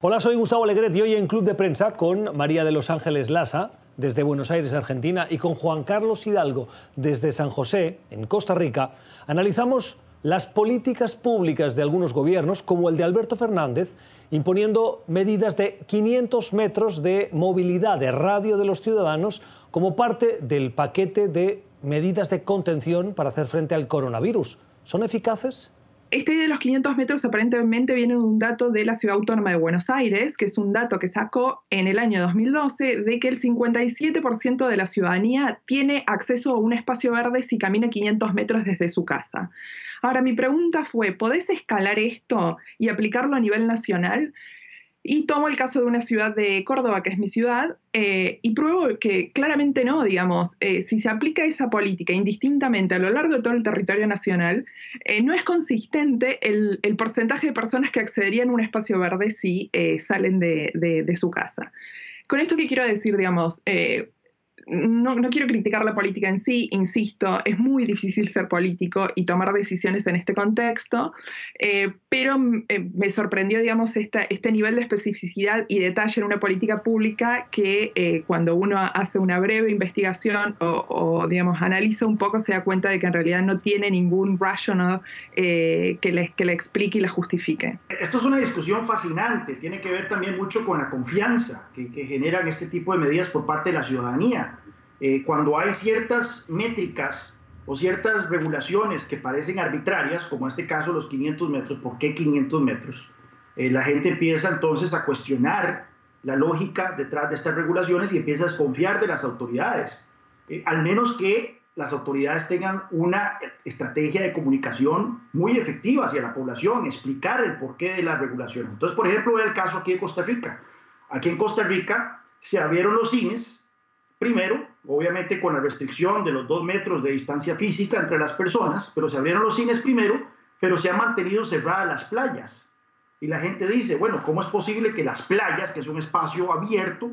Hola, soy Gustavo Alegret y hoy en Club de Prensa con María de los Ángeles Lasa, desde Buenos Aires, Argentina, y con Juan Carlos Hidalgo, desde San José, en Costa Rica, analizamos las políticas públicas de algunos gobiernos, como el de Alberto Fernández, imponiendo medidas de 500 metros de movilidad de radio de los ciudadanos como parte del paquete de medidas de contención para hacer frente al coronavirus. ¿Son eficaces? Este de los 500 metros aparentemente viene de un dato de la Ciudad Autónoma de Buenos Aires, que es un dato que sacó en el año 2012 de que el 57% de la ciudadanía tiene acceso a un espacio verde si camina 500 metros desde su casa. Ahora, mi pregunta fue, ¿podés escalar esto y aplicarlo a nivel nacional? Y tomo el caso de una ciudad de Córdoba, que es mi ciudad, eh, y pruebo que claramente no, digamos, eh, si se aplica esa política indistintamente a lo largo de todo el territorio nacional, eh, no es consistente el, porcentaje de personas que accederían a un espacio verde si salen de, su casa. Con esto que quiero decir, digamos, no, quiero criticar la política en sí, insisto, es muy difícil ser político y tomar decisiones en este contexto, eh, pero eh, me sorprendió, digamos, este nivel de especificidad y detalle en una política pública que eh, cuando uno hace una breve investigación o, digamos, analiza un poco se da cuenta de que en realidad no tiene ningún rational que, le, que explique y la justifique. Esto es una discusión fascinante, tiene que ver también mucho con la confianza que, que generan este tipo de medidas por parte de la ciudadanía. Eh, cuando hay ciertas métricas o ciertas regulaciones que parecen arbitrarias, como en este caso los 500 metros, ¿por qué 500 metros? Eh, la gente empieza entonces a cuestionar la lógica detrás de estas regulaciones y empieza a desconfiar de las autoridades, eh, al menos que las autoridades tengan una estrategia de comunicación muy efectiva hacia la población, explicar el porqué de las regulaciones. Entonces, por ejemplo, el caso aquí en Costa Rica. Aquí en Costa Rica se abrieron los cines Primero, obviamente con la restricción de los dos metros de distancia física entre las personas, pero se abrieron los cines primero, pero se han mantenido cerradas las playas. Y la gente dice, bueno, ¿cómo es posible que las playas, que es un espacio abierto,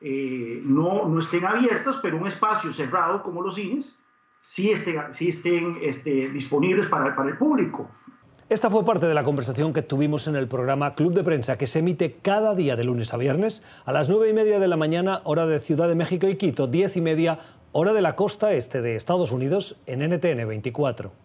eh, no, no estén abiertas, pero un espacio cerrado como los cines, sí estén, sí estén este, disponibles para, para el público? Esta fue parte de la conversación que tuvimos en el programa Club de Prensa, que se emite cada día de lunes a viernes a las nueve y media de la mañana, hora de Ciudad de México y Quito, diez y media, hora de la costa este de Estados Unidos, en NTN 24.